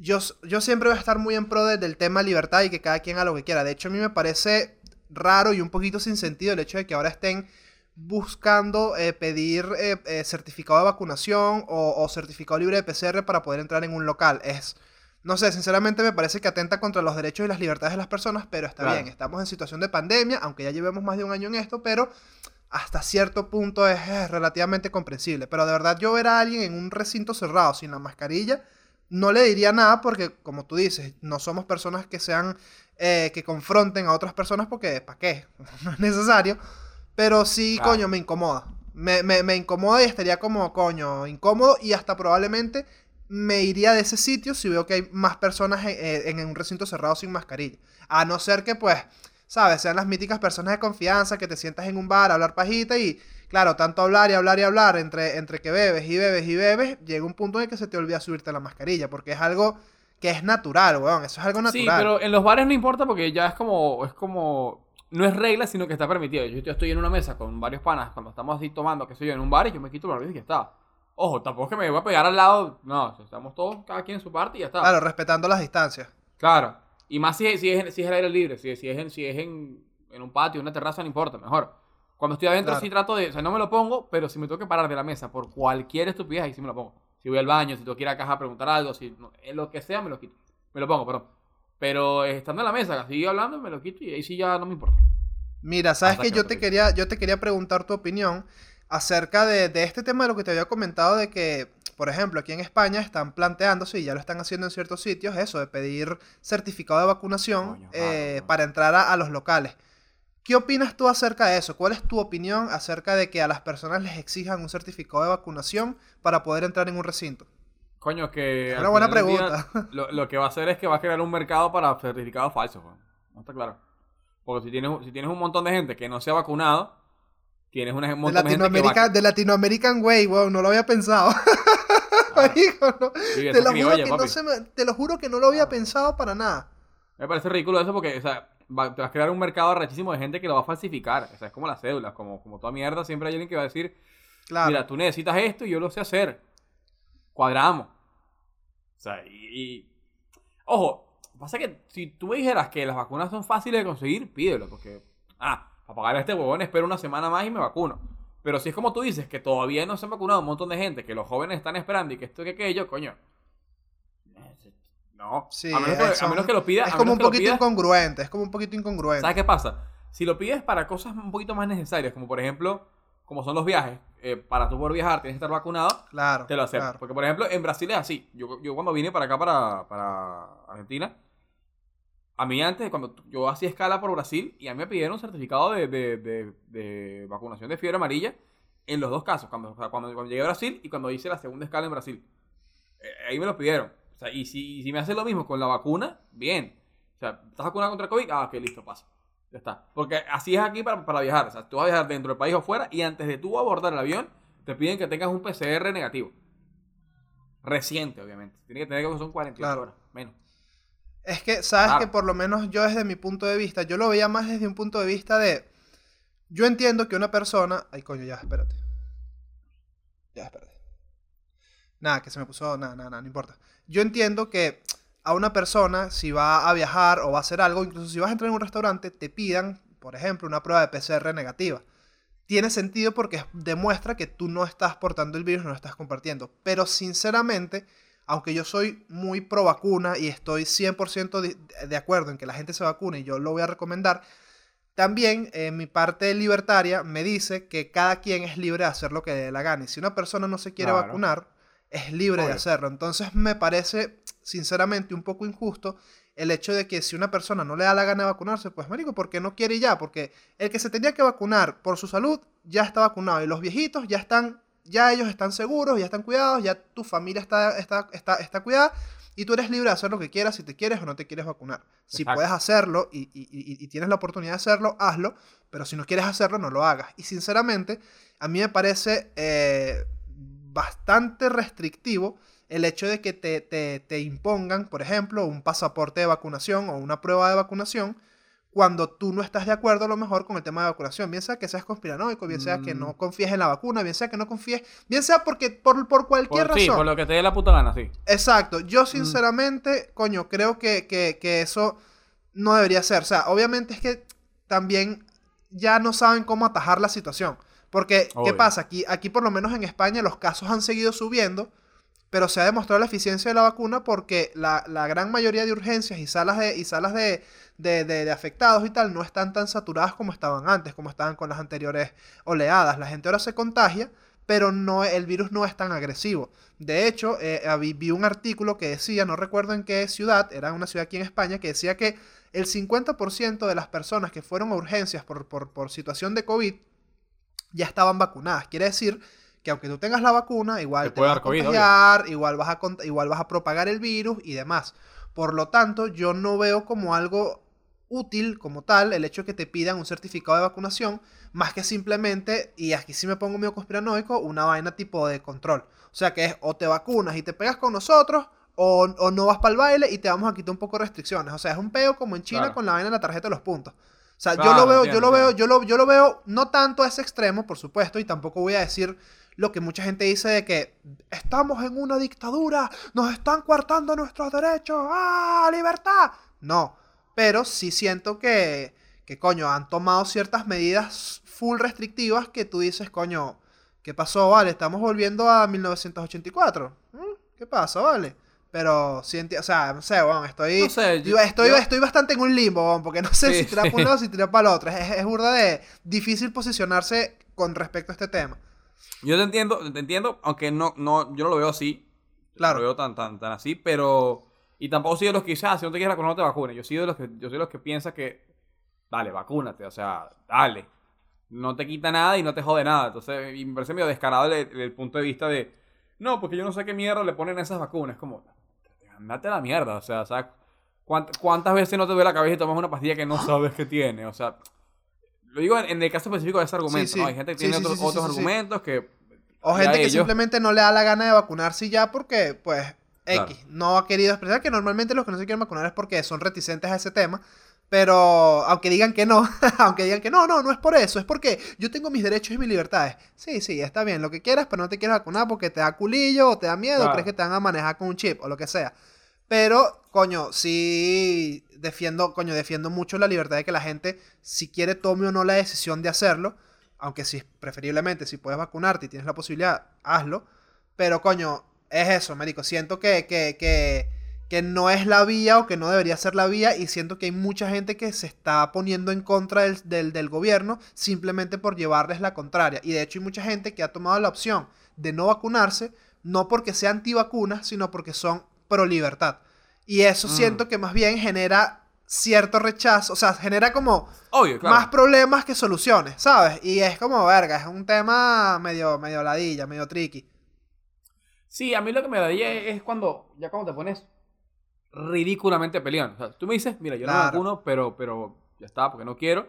yo, yo siempre voy a estar muy en pro de- del tema libertad y que cada quien haga lo que quiera. De hecho, a mí me parece raro y un poquito sin sentido el hecho de que ahora estén buscando eh, pedir eh, eh, certificado de vacunación o, o certificado libre de PCR para poder entrar en un local. Es, no sé, sinceramente me parece que atenta contra los derechos y las libertades de las personas, pero está Claro. bien, estamos en situación de pandemia, aunque ya llevemos más de un año en esto, pero hasta cierto punto es, eh, relativamente comprensible. Pero de verdad yo ver a alguien en un recinto cerrado sin la mascarilla, no le diría nada porque, como tú dices, no somos personas que sean, eh, que confronten a otras personas porque, ¿para qué? no es necesario. Pero sí, Claro. coño, me incomoda. Me, me, me incomoda y estaría como, coño, incómodo y hasta probablemente me iría de ese sitio si veo que hay más personas en, en- en un recinto cerrado sin mascarilla. A no ser que, pues, ¿sabes? Sean las míticas personas de confianza que te sientas en un bar a hablar pajita y, claro, tanto hablar y hablar y hablar entre, entre que bebes y bebes y bebes, llega un punto en el que se te olvida subirte la mascarilla porque es algo que es natural, weón. Eso es algo natural. Sí, pero en los bares no importa porque ya es como, es como, no es regla, sino que está permitido. Yo, yo estoy en una mesa con varios panas, cuando estamos así tomando, qué sé yo, en un bar y yo me quito barbijo y ya está. Ojo, tampoco es que me voy a pegar al lado, no, estamos todos, cada quien en su parte y ya está. Claro, respetando las distancias. Claro. Y más si, si, es, si es el aire libre, si, si es, en, si es en, en un patio, una terraza, no importa, mejor. Cuando estoy adentro Claro. sí trato de, o sea, no me lo pongo, pero si me tengo que parar de la mesa por cualquier estupidez, ahí sí me lo pongo. Si voy al baño, si tengo que ir a caja a preguntar algo, si no- lo que sea, me lo quito. me lo pongo, perdón. Pero estando en la mesa, así hablando, me lo quito y ahí sí ya no me importa. Mira, sabes que que yo te quería, yo te quería preguntar tu opinión acerca de, de este tema de lo que te había comentado de que, por ejemplo, aquí en España están planteándose, y ya lo están haciendo en ciertos sitios, eso de pedir certificado de vacunación Coño, eh, para entrar a, a los locales. ¿Qué opinas tú acerca de eso? ¿Cuál es tu opinión acerca de que a las personas les exijan un certificado de vacunación para poder entrar en un recinto? Coño, que. Una buena día, pregunta. Lo, lo que va a hacer es que va a crear un mercado para certificados falsos, weón. ¿No está claro? Porque si tienes, si tienes un montón de gente que no se ha vacunado, tienes un De montón de, gente que Latinoamérica, de Latinoamerican Way, wow, no lo había pensado. Marico, no. Sí, Te lo, criolla, no me- te lo juro que no lo había Claro. pensado para nada. Me parece ridículo eso porque, o sea, va- te vas a crear un mercado arrechísimo de gente que lo va a falsificar. O sea, es como las cédulas, como, como toda mierda, siempre hay alguien que va a decir, Claro. mira, tú necesitas esto y yo lo sé hacer. Cuadramos. O sea, y... y- Ojo, pasa que si tú me dijeras que las vacunas son fáciles de conseguir, pídelo, porque... Ah, para pagar a este huevón espero una semana más y me vacuno. Pero si es como tú dices, que todavía no se han vacunado un montón de gente, que los jóvenes están esperando y que esto que aquello, coño. No. Sí, a, menos que, a son- menos que lo pidas. es a como un poquito pidas- incongruente, es como un poquito incongruente. ¿Sabes qué pasa? Si lo pides para cosas un poquito más necesarias, como por ejemplo, como son los viajes, eh, para tú poder viajar tienes que estar vacunado, Claro. te lo acepto. claro. Porque por ejemplo, en Brasil es así. Yo, yo cuando vine para acá, para, para Argentina, a mí antes, cuando yo hacía escala por Brasil, y a mí me pidieron un certificado de, de- de- de vacunación de fiebre amarilla en los dos casos, cuando, o sea, cuando, cuando llegué a Brasil y cuando hice la segunda escala en Brasil. Eh, ahí me lo pidieron. O sea, y si, me hace lo mismo con la vacuna, bien. O sea, ¿estás vacunado contra el COVID? Ah, ok, listo, pasa. Ya está. Porque así es aquí para, para viajar. O sea, tú vas a viajar dentro del país o fuera y antes de tú abordar el avión, te piden que tengas un PCR negativo. Reciente, obviamente. Tiene que tener que son 48 Claro. horas, menos. Es que, sabes Claro. que por lo menos yo desde mi punto de vista, yo lo veía más desde un punto de vista de... Yo entiendo que una persona... Ay, coño, ya, espérate. Ya, espérate. Nada, que se me puso... Nada, nada, nada, no importa. Yo entiendo que a una persona, si va a viajar o va a hacer algo, incluso si vas a entrar en un restaurante, te pidan, por ejemplo, una prueba de PCR negativa. Tiene sentido porque demuestra que tú no estás portando el virus, no lo estás compartiendo. Pero sinceramente, aunque yo soy muy pro vacuna y estoy 100% de, de acuerdo en que la gente se vacune y yo lo voy a recomendar, también eh, mi parte libertaria me dice que cada quien es libre de hacer lo que le dé la gana. Y si una persona no se quiere Claro. vacunar, es libre de hacerlo. Entonces me parece, sinceramente, un poco injusto el hecho de que si una persona no le da la gana de vacunarse, pues marico, porque no quiere ya, porque el que se tenía que vacunar por su salud ya está vacunado y los viejitos ya están, ya ellos están seguros, ya están cuidados, ya tu familia está, está, está, está cuidada y tú eres libre de hacer lo que quieras si te quieres o no te quieres vacunar. Si Exacto. puedes hacerlo y, y- y- y tienes la oportunidad de hacerlo, hazlo, pero si no quieres hacerlo, no lo hagas. Y sinceramente, a mí me parece eh, bastante restrictivo el hecho de que te, te- te impongan, por ejemplo, un pasaporte de vacunación o una prueba de vacunación cuando tú no estás de acuerdo a lo mejor con el tema de vacunación. Bien sea que seas conspiranoico, bien sea que Mm. no confíes en la vacuna, bien sea que no confíes, bien sea porque por, por cualquier Por, sí, razón. por lo que te dé la puta gana, sí. Exacto, yo sinceramente, coño, creo que, que- que eso no debería ser. O sea, obviamente es que también ya no saben cómo atajar la situación. Porque, ¿qué pasa? Aquí, aquí por lo menos en España los casos han seguido subiendo, pero se ha demostrado la eficiencia de la vacuna porque la, la gran mayoría de urgencias y salas de, y salas de, de- de- de afectados y tal no están tan saturadas como estaban antes, como estaban con las anteriores oleadas. La gente ahora se contagia, pero no, el virus no es tan agresivo. De hecho, eh, vi, vi un artículo que decía, no recuerdo en qué ciudad, era una ciudad aquí en España, que decía que el 50% de las personas que fueron a urgencias por, por, por situación de COVID ya estaban vacunadas. Quiere decir que aunque tú tengas la vacuna, igual Te te, vas a COVID, contagiar, igual vas a, igual vas a propagar el virus y demás. Por lo tanto, yo no veo como algo útil como tal el hecho de que te pidan un certificado de vacunación, más que simplemente, y aquí sí me pongo medio conspiranoico, una vaina tipo de control. O sea que es o te vacunas y te pegas con nosotros, o, o no vas para el baile y te vamos a quitar un poco de restricciones. O sea, es un peo como en China Claro. con la vaina de la tarjeta de los puntos. O sea, yo lo veo, yo lo veo, yo lo, yo lo veo no tanto a ese extremo, por supuesto, y tampoco voy a decir lo que mucha gente dice de que estamos en una dictadura, nos están coartando nuestros derechos, ¡ah, libertad! No, pero sí siento que, que, coño, han tomado ciertas medidas full restrictivas que tú dices, coño, ¿qué pasó, vale? Estamos volviendo a 1984. ¿Mm? ¿Qué pasa, vale? Pero sí enti- o sea, no sé, estoy, No sé, yo, yo- estoy, yo- estoy bastante en un limbo, porque no sé Sí, si tirar para un lado o si tirar para el otro. Es, es burda de difícil posicionarse con respecto a este tema. Yo te entiendo, te entiendo, aunque no, no, yo no lo veo así. Claro. No lo veo tan, tan, tan así, pero. Y tampoco soy de los que dicen, ah, si no te quieres vacunar, no te vacunes. Yo soy de los que, yo soy de los que piensa que. Dale, vacúnate, o sea, dale. No te quita nada y no te jode nada. Entonces, y me parece medio descarado el, el punto de vista de. No, porque yo no sé qué mierda le ponen a esas vacunas. Como, andate a la mierda, o sea, ¿sabes? ¿Cuánt- ¿Cuántas veces no te duele la cabeza y tomas una pastilla que no sabes que tiene? O sea, lo digo en, en el caso específico de ese argumento, sí. ¿no? Hay gente que Sí, tiene sí, otros, sí, sí, otros sí, sí. argumentos que. O gente que ellos- simplemente no le da la gana de vacunarse ya porque, pues, Claro. X, no ha querido expresar que normalmente los que no se quieren vacunar es porque son reticentes a ese tema. Pero aunque digan que no, aunque digan que no, no, no es por eso, es porque yo tengo mis derechos y mis libertades. Sí, sí, está bien, lo que quieras, pero no te quieres vacunar porque te da culillo o te da miedo, o crees que te van a manejar con un chip o lo que sea. Pero, coño, sí defiendo, coño, defiendo mucho la libertad de que la gente, si quiere, tome o no la decisión de hacerlo. Aunque si preferiblemente, si puedes vacunarte y tienes la posibilidad, hazlo. Pero, coño, es eso, médico. Siento que, que, que, que no es la vía o que no debería ser la vía. Y siento que hay mucha gente que se está poniendo en contra del, del, del gobierno simplemente por llevarles la contraria. Y de hecho hay mucha gente que ha tomado la opción de no vacunarse, no porque sea antivacunas, sino porque son pro libertad. Y eso Mm. siento que más bien genera cierto rechazo, o sea, genera como Obvio, claro. más problemas que soluciones, ¿sabes? Y es como, verga, es un tema medio, medio ladilla, medio tricky. Sí, a mí lo que me da es cuando, ya cuando te pones ridículamente peleando. O sea, tú me dices, mira, yo no me Claro. vacuno, pero, pero ya está, porque no quiero.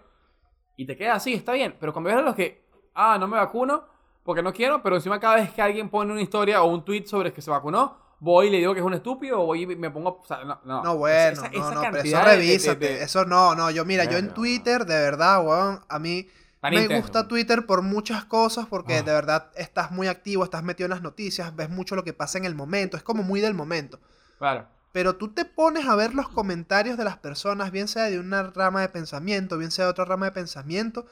Y te queda así, está bien. Pero cuando ves a los que, ah, no me vacuno porque no quiero, pero encima cada vez que alguien pone una historia o un tweet sobre que se vacunó, voy y le digo que es un estúpido o voy y me pongo... O sea, no, no. No, bueno, Esa- no, esa no, pero eso cantidad de- de- revísate. de- Eso no, no, yo mira, yo en Twitter, de verdad, weón, a mí me intenso. gusta Twitter por muchas cosas, porque Ah. de verdad estás muy activo, estás metido en las noticias, ves mucho lo que pasa en el momento, es como muy del momento. Claro. Pero tú te pones a ver los comentarios de las personas, bien sea de una rama de pensamiento, bien sea de otra rama de pensamiento,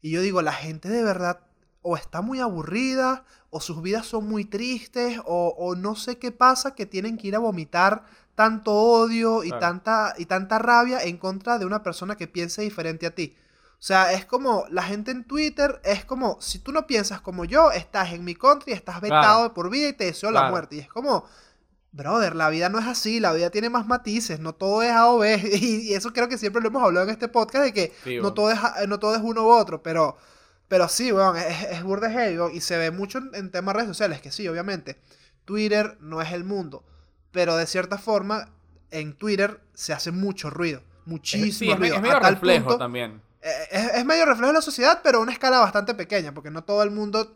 y yo digo, la gente de verdad o está muy aburrida, o sus vidas son muy tristes, o, o no sé qué pasa, que tienen que ir a vomitar tanto odio y, Claro. tanta, y tanta rabia en contra de una persona que piense diferente a ti. O sea, es como la gente en Twitter, es como, si tú no piensas como yo, estás en mi contra y estás vetado Claro. por vida y te deseo la muerte. Y es como, Brother, la vida no es así, la vida tiene más matices, no todo es A o B. Y, y eso creo que siempre lo hemos hablado en este podcast, de que Sí, no, todo es, no todo es uno u otro, pero, pero sí, weón, es, es burda heavy, weón, y se ve mucho en, en temas de redes sociales, que sí, obviamente, Twitter no es el mundo, pero de cierta forma, en Twitter se hace mucho ruido, muchísimo sí, es, ruido. es medio a tal reflejo punto- también. eh, es, es medio reflejo de la sociedad, pero a una escala bastante pequeña, porque no todo el mundo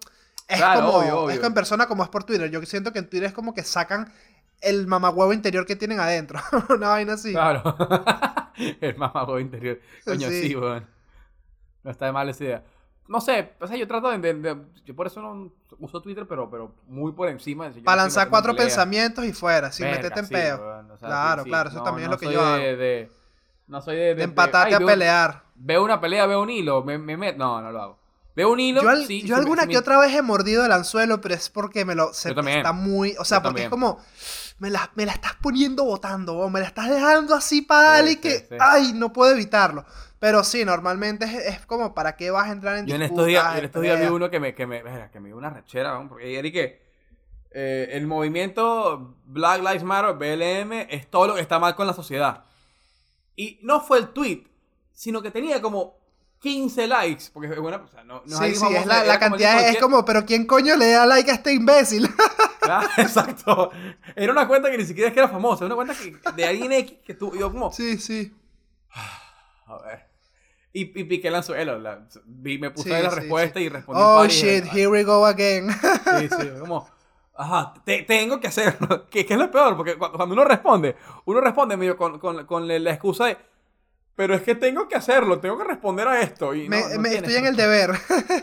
es Claro, como obvio, obvio. es en persona como es por Twitter. Yo siento que en Twitter es como que sacan el mamagüevo interior que tienen adentro. una vaina así. Claro. el mamago interior. Coño, Sí. sí, weón. No está de mal esa idea. No sé, o sea, yo trato de, de- de- Yo por eso no uso Twitter, pero, pero muy por encima. No Para lanzar metiendo cuatro pensamientos y fuera, sin Verga, meterte en sí, peo. weón, o sea, Claro, sí, claro, eso No, también es no lo que yo hago. de- no soy de... de- empatarte ay, a pelear. Veo una pelea, veo un hilo, me, me. No, no lo hago. Veo un hilo, Yo, al- sí, yo alguna que me- otra vez he mordido el anzuelo, pero es porque me lo se Yo también. está muy, o sea, Yo porque es como me la, me la estás poniendo botando, weón, me la estás dejando así para darle Sí, que sí, ay, no puedo evitarlo. Pero sí, normalmente es, es como para qué vas a entrar en Yo en estos días, en estos días vi uno que me, que me, que me dio una rechera, weón, porque y que eh, el movimiento Black Lives Matter, BLM, es todo lo que está mal con la sociedad. Y no fue el tweet, sino que tenía como 15 likes, porque es buena, o sea, no, no Sí, sí, es la, la como cantidad tipo es, como, pero ¿quién coño le da like a este imbécil? Ah, exacto. Era una cuenta que ni siquiera es que era famosa, era una cuenta que, de alguien X que tú, yo como, sí, sí. a ver. Y, y piqué el anzuelo, la, vi, me puse Sí, la sí, respuesta y respondí. Oh y shit, here we go again. Sí, sí, como, ajá, te- tengo que hacerlo. Que, que es lo peor, porque cu- cuando uno responde, uno responde medio con, con, con la la excusa de, pero es que tengo que hacerlo, tengo que responder a esto. Y Me- no, no me- tienes estoy en el deber.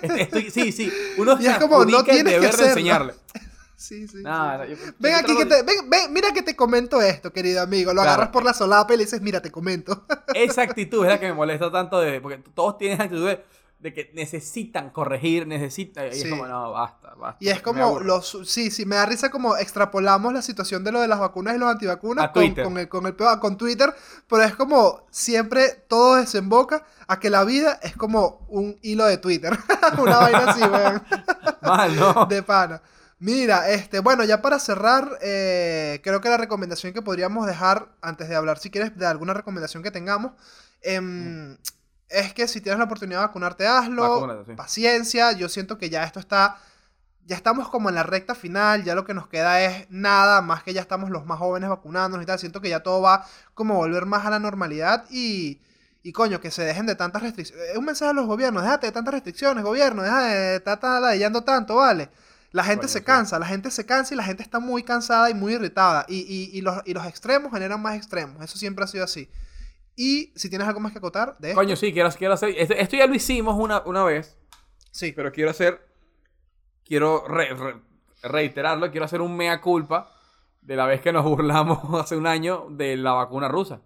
Estoy- estoy- sí, sí, uno Y se es como, no adjudica el tienes que deber de hacerlo. enseñarle. sí, sí. Yo- Ven aquí que te, ven, ven, mira que te comento esto, querido amigo. Lo Claro. agarras por la solapa y le dices, mira, te comento. Esa actitud es la que me molesta tanto, de, porque todos tienen actitud de, de que necesitan corregir, necesitan. Y es como, no, basta, basta. Y es como los sí, sí, me da risa como extrapolamos la situación de lo de las vacunas y los antivacunas A con, con el, con el con Twitter, pero es como siempre todo desemboca a que la vida es como un hilo de Twitter. Una vaina así, weón. Mal, ¿no? De pana. Mira, este, bueno, ya para cerrar, eh, creo que la recomendación que podríamos dejar, antes de hablar, si quieres, de alguna recomendación que tengamos, em, es que si tienes la oportunidad de vacunarte, hazlo. Vacúnate, sí. Paciencia, yo siento que ya esto está, ya estamos como en la recta final, ya lo que nos queda es nada, más que ya estamos los más jóvenes vacunándonos y tal, siento que ya todo va como a volver más a la normalidad y... Y coño, que se dejen de tantas restricciones. Es un mensaje a los gobiernos, déjate de tantas restricciones, gobierno, deja de estar ladillando tanto, ¿vale? La gente se sí. cansa, la gente se cansa y la gente está muy cansada y muy irritada. Y, y- y los, y los extremos generan más extremos. Eso siempre ha sido así. Y si tienes algo más que acotar, de esto, Coño, sí, quiero, quiero hacer. Esto, esto ya lo hicimos una, una vez, sí. pero quiero hacer. Quiero re- re- reiterarlo, quiero hacer un mea culpa de la vez que nos burlamos hace un año de la vacuna rusa.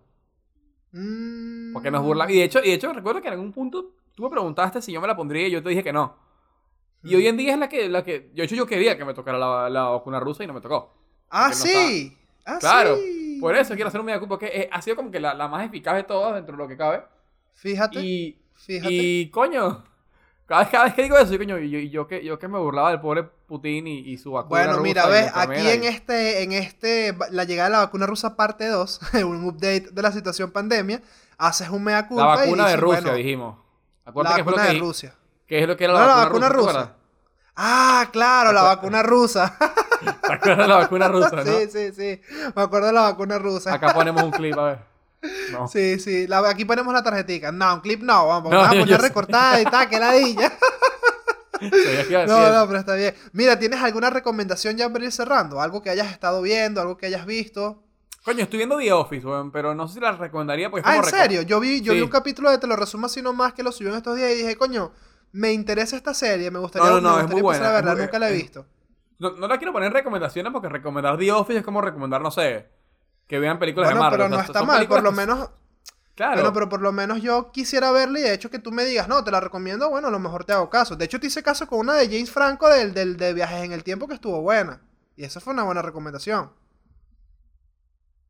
Mm, Porque nos burlamos. Y de hecho, y de hecho recuerdo que en algún punto tú me preguntaste si yo me la pondría y yo te dije que no. Y Mm. hoy en día es la que, la que. De hecho, yo quería que me tocara la, la vacuna rusa y no me tocó. Ah, no sí. Ah, Claro, sí. Por eso quiero hacer un mea culpa, porque eh, ha sido como que la, la más eficaz de todas dentro de lo que cabe. Fíjate, Y, fíjate. y coño, cada vez, cada vez que digo eso, yo, coño, y yo, y yo que, yo que me burlaba del pobre Putin y, y su vacuna Bueno, rusa mira, y ves, la aquí en y- este, en este, la llegada de la vacuna rusa parte 2, un update de la situación pandemia, haces un mea culpa La y vacuna de dices, Rusia, bueno, dijimos. La Acuérdate que fue lo vacuna que, de Rusia. que es lo que era la No, la vacuna, vacuna rusa. ¿te rusa. Ah, claro, la vacuna rusa. ¿Te acuerdas de la vacuna rusa, no? Sí, sí, sí. Me acuerdo de la vacuna rusa. Acá ponemos un clip, a ver. No. Sí, sí. La- aquí ponemos la tarjetica. No, un clip no. Vamos, No, vamos a poner sé. recortada y tal, que ladilla. No, no, pero está bien. Mira, ¿tienes alguna recomendación ya para ir cerrando? Algo que hayas estado viendo, algo que hayas visto. Coño, estoy viendo The Office, weón, pero no sé si la recomendaría porque es Ah, como ¿en serio? Yo vi, yo vi un capítulo de Te lo resumo así nomás que lo subió en estos días y dije, coño, me interesa esta serie, me gustaría, No, no, no, me es gustaría a buena, verla, muy- nunca la he visto. No, no la quiero poner en recomendaciones porque recomendar The Office es como recomendar, no sé, que vean películas Bueno, de Marvel. pero no está mal, por lo menos, Claro. bueno, pero por lo menos yo quisiera verla y de hecho que tú me digas, no, te la recomiendo, bueno, a lo mejor te hago caso. De hecho, te hice caso con una de James Franco del, del, de Viajes en el Tiempo que estuvo buena. Y esa fue una buena recomendación.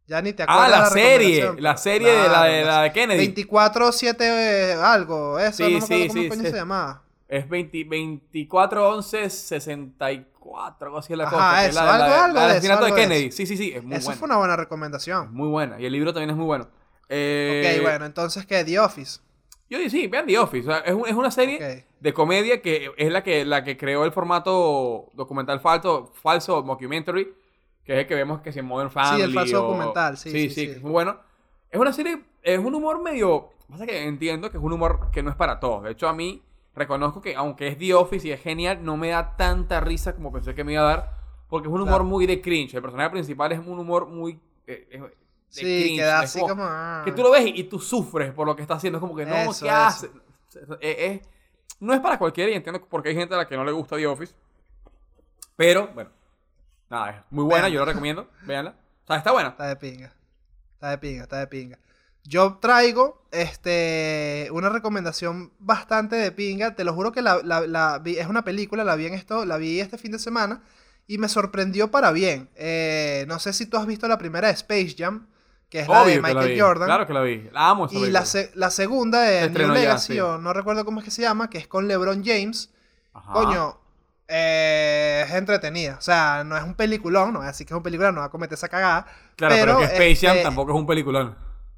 Ya ni te acuerdas. Ah, la, serie. La serie de la de, la de Kennedy. 24-7 eh, algo, eso, Sí, no me acuerdo sí, cómo sí, coño se llamaba. Es 20, 24, 11, 64, algo así es la Ajá, cosa. que es eso, la, la- algo- la- algo la de eso, asesinato Kennedy. Sí, sí, sí, es muy Eso buena. fue una buena Es recomendación. muy buena. Y el libro también es muy bueno. Eh, ok, bueno, entonces, ¿qué? The Office. Yo digo, sí, vean The Office. o sea, es, un- es una serie de comedia que es la que, la que creó el formato documental falso, falso mockumentary, que es el que vemos que si en Modern Family. el falso o- documental, sí, sí, sí, sí. es muy bueno. Es una serie, es un humor medio. Pasa que entiendo que es un humor que no es para todos. De hecho, a mí reconozco que, aunque es The Office y es genial, no me da tanta risa como pensé que me iba a dar, porque es un humor Claro. muy de cringe. El personaje principal es un humor muy. eh, de Sí, cringe, queda es así como- como... ah. que tú lo ves y, y tú sufres por lo que está haciendo. Es como que no, Eso, ¿qué eso. hace? Eh, eh, no es para cualquiera y entiendo porque hay gente a la que no le gusta The Office. Pero, bueno, nada, es muy buena, Vean. yo la recomiendo. Véanla. O sea, está buena. Está de pinga. Está de pinga, está de pinga. Yo traigo este una recomendación bastante de pinga. Te lo juro que la, la- la vi, es una película, la vi en esto, la vi este fin de semana y me sorprendió para bien. Eh, no sé si tú has visto la primera de Space Jam, que es la de la Michael vi. Jordan. Claro que la vi. La amo esa y la, se- la segunda de Se New estrenó ya, Legacy, sí. o no recuerdo cómo es que se llama, que es con LeBron James. Ajá. Coño, eh, es entretenida. O sea, no es un peliculón, no es así que es un película, no va a cometer esa cagada. Claro, pero, que Space Jam este, tampoco es un peliculón.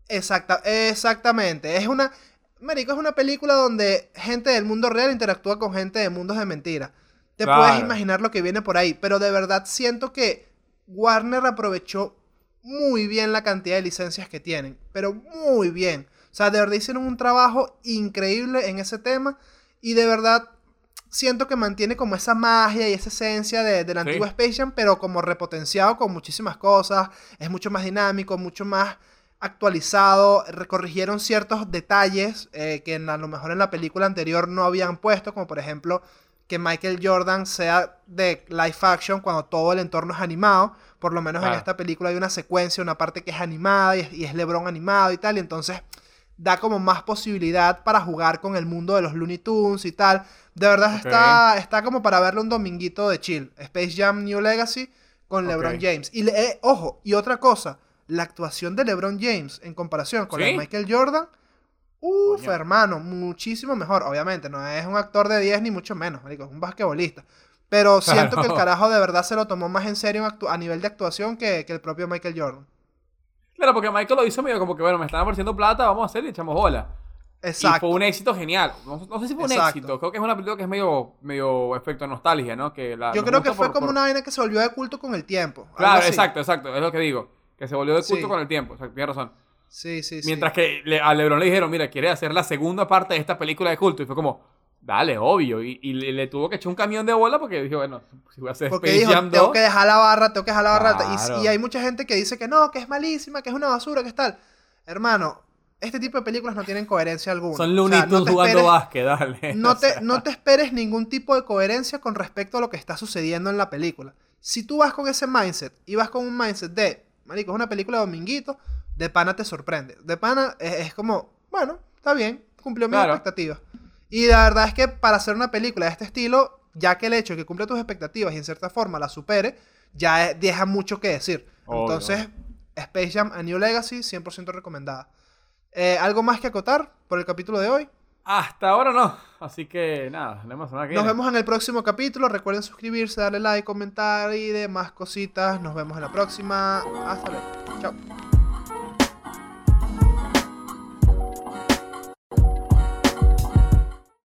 Exacta, exactamente. Es una. Marico, es una película donde gente del mundo real interactúa con gente de mundos de mentira. Te Claro. puedes imaginar lo que viene por ahí. Pero de verdad siento que Warner aprovechó muy bien la cantidad de licencias que tienen. Pero muy bien. O sea, de verdad hicieron un trabajo increíble en ese tema. Y de verdad siento que mantiene como esa magia y esa esencia de, de la Sí. antigua Space Jam, pero como repotenciado con muchísimas cosas. Es mucho más dinámico, mucho más actualizado. Recorrigieron ciertos detalles eh, que en- a lo mejor en la película anterior no habían puesto, como por ejemplo que Michael Jordan sea de live action cuando todo el entorno es animado. Por lo menos en esta película hay una secuencia, una parte que es animada y es, y es LeBron animado y tal. Y entonces da como más posibilidad para jugar con el mundo de los Looney Tunes y tal. De verdad está, está como para verle un dominguito de chill. Space Jam New Legacy con LeBron. James. Y le- eh, ojo, y otra cosa, la actuación de LeBron James en comparación con la de ¿Sí? Michael Jordan, uff, hermano, muchísimo mejor. Obviamente, no es un actor de 10 ni mucho menos, marico, es un basquetbolista. Pero siento que el carajo de verdad se lo tomó más en serio a nivel de actuación que, que el propio Michael Jordan. Claro, porque Michael lo hizo medio como que, bueno, me están ofreciendo plata, vamos a hacer y echamos bola. Y fue un éxito genial. No, no sé si fue un Exacto. éxito. Creo que es una película que es medio, medio efecto nostalgia, ¿no? Que la, Yo creo que fue por- como por- una vaina que se volvió de culto con el tiempo. Claro, exacto, exacto. Es lo que digo. Que se volvió de culto Sí. con el tiempo. O sea, tienes razón. Sí, sí, sí. Mientras que le- a LeBron le dijeron, mira, quiere hacer la segunda parte de esta película de culto. Y fue como, dale, obvio. Y, y le, le tuvo que echar un camión de bola porque dijo, bueno, si voy a hacer Porque dijo, tengo 2, que dejar la barra, tengo que dejar la barra. alta". Y- Claro. Y, hay mucha gente que dice que no, que es malísima, que es una basura, que es tal. Hermano, este tipo de películas no tienen coherencia alguna. son O Looney sea, no jugando esperes- básquet, dale. No O te, sea, no te esperes ningún tipo de coherencia con respecto a lo que está sucediendo en la película. Si tú vas con ese mindset y vas con un mindset de, marico, es una película de dominguito, de pana te sorprende. De pana es, es como, bueno, está bien, cumplió mis Claro. expectativas. Y la verdad es que para hacer una película de este estilo, ya que el hecho de que cumple tus expectativas y en cierta forma la supere, ya deja mucho que decir. Obvio. Entonces, Space Jam A New Legacy, 100% recomendada. Eh, ¿Algo más que acotar por el capítulo de hoy? Hasta ahora no. Así que nada, nos vemos Nos vemos en el próximo capítulo. Recuerden suscribirse, darle like, comentar y demás cositas. Nos vemos en la próxima. Hasta luego. Chao.